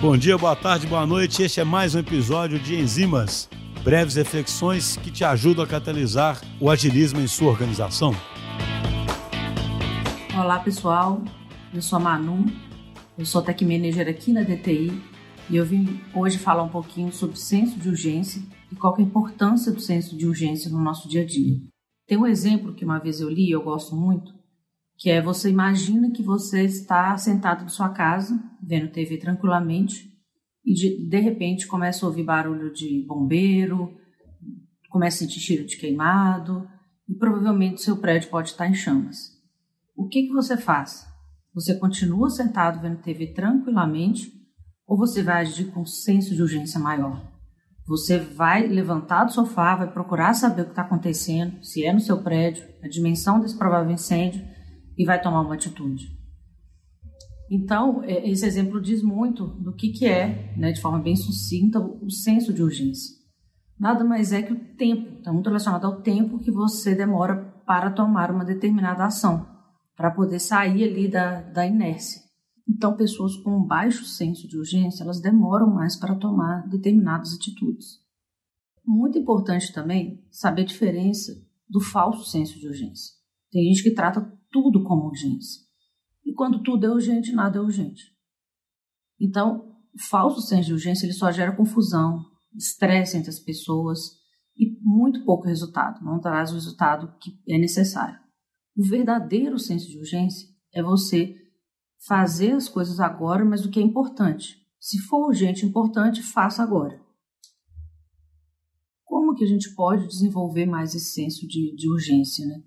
Bom dia, boa tarde, boa noite. Este é mais um episódio de Enzimas, breves reflexões que te ajudam a catalisar o agilismo em sua organização. Olá, pessoal. Eu sou a Manu, eu sou Tech Manager aqui na DTI e eu vim hoje falar um pouquinho sobre senso de urgência e qual é a importância do senso de urgência no nosso dia a dia. Tem um exemplo que uma vez eu li e eu gosto muito, que é você imagina que você está sentado em sua casa, vendo TV tranquilamente, e de, de repente começa a ouvir barulho de bombeiro, começa a sentir cheiro de queimado, e provavelmente seu prédio pode estar em chamas. O que, que você faz? Você continua sentado vendo TV tranquilamente ou você vai agir com senso de urgência maior? Você vai levantar do sofá, vai procurar saber o que está acontecendo, se é no seu prédio, a dimensão desse provável incêndio e vai tomar uma atitude. Então, é, esse exemplo diz muito do que, que é, né, de forma bem sucinta, o senso de urgência. Nada mais é que o tempo, está muito relacionado ao tempo que você demora para tomar uma determinada ação, para poder sair ali da, da inércia. Então, pessoas com baixo senso de urgência, elas demoram mais para tomar determinadas atitudes. Muito importante também saber a diferença do falso senso de urgência. Tem gente que trata tudo como urgência. E quando tudo é urgente, nada é urgente. Então, o falso senso de urgência ele só gera confusão, estresse entre as pessoas e muito pouco resultado, não traz o resultado que é necessário. O verdadeiro senso de urgência é você fazer as coisas agora, mas o que é importante. Se for urgente importante, faça agora. Como que a gente pode desenvolver mais esse senso de, de urgência, né?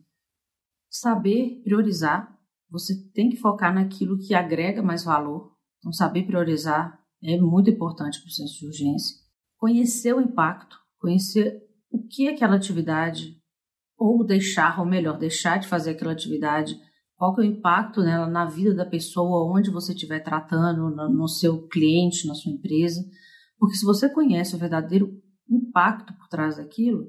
Saber priorizar. Você tem que focar naquilo que agrega mais valor. Então, saber priorizar é muito importante para o senso de urgência. Conhecer o impacto, conhecer o que aquela atividade, ou deixar, ou melhor, deixar de fazer aquela atividade, qual que é o impacto nela na vida da pessoa, onde você estiver tratando, no seu cliente, na sua empresa. Porque se você conhece o verdadeiro impacto por trás daquilo,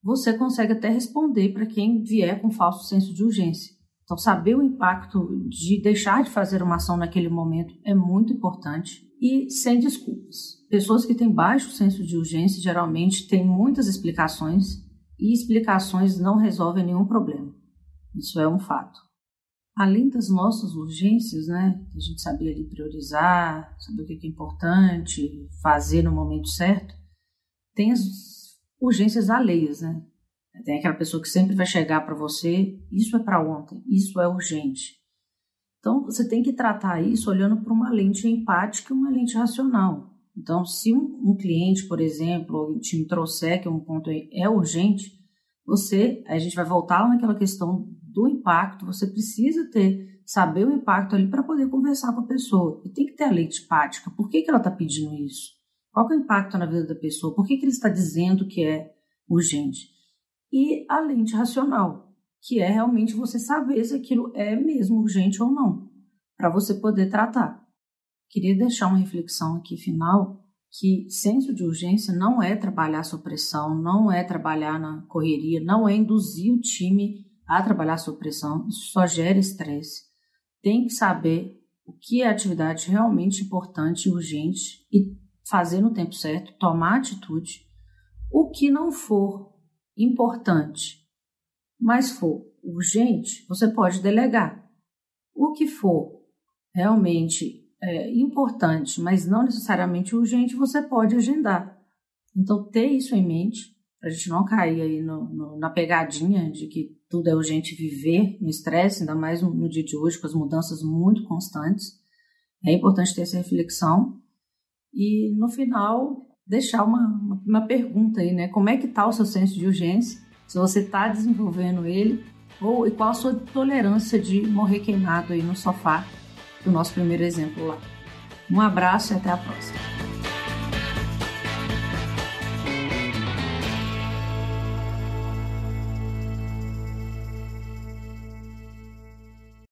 você consegue até responder para quem vier com falso senso de urgência. Então, saber o impacto de deixar de fazer uma ação naquele momento é muito importante e sem desculpas. Pessoas que têm baixo senso de urgência geralmente têm muitas explicações e explicações não resolvem nenhum problema. Isso é um fato. Além das nossas urgências, né, a gente saber ali priorizar, saber o que é importante, fazer no momento certo, tem as urgências alheias, né? Tem aquela pessoa que sempre vai chegar para você, isso é para ontem, isso é urgente. Então, você tem que tratar isso olhando para uma lente empática e uma lente racional. Então, se um, cliente, por exemplo, te trouxer que um ponto é urgente, você, a gente vai voltar naquela questão do impacto, você precisa ter, saber o impacto ali para poder conversar com a pessoa. E tem que ter a lente empática. Por que, que ela está pedindo isso? Qual é o impacto na vida da pessoa? Por que, que ele está dizendo que é urgente? E a lente racional, que é realmente você saber se aquilo é mesmo urgente ou não, para você poder tratar. Queria deixar uma reflexão aqui final que senso de urgência não é trabalhar sob pressão, não é trabalhar na correria, não é induzir o time a trabalhar sob pressão, isso só gera estresse. Tem que saber o que é atividade realmente importante e urgente e fazer no tempo certo, tomar atitude. O que não for importante, mas for urgente, você pode delegar. O que for realmente é, importante, mas não necessariamente urgente, você pode agendar. Então, ter isso em mente, para a gente não cair aí no, no, na pegadinha de que tudo é urgente viver no estresse, ainda mais no, no dia de hoje, com as mudanças muito constantes. É importante ter essa reflexão e no final deixar uma, uma pergunta aí, né? Como é que está o seu senso de urgência? Se você está desenvolvendo ele ou e qual a sua tolerância de morrer queimado aí no sofá do nosso primeiro exemplo lá. Um abraço e até a próxima.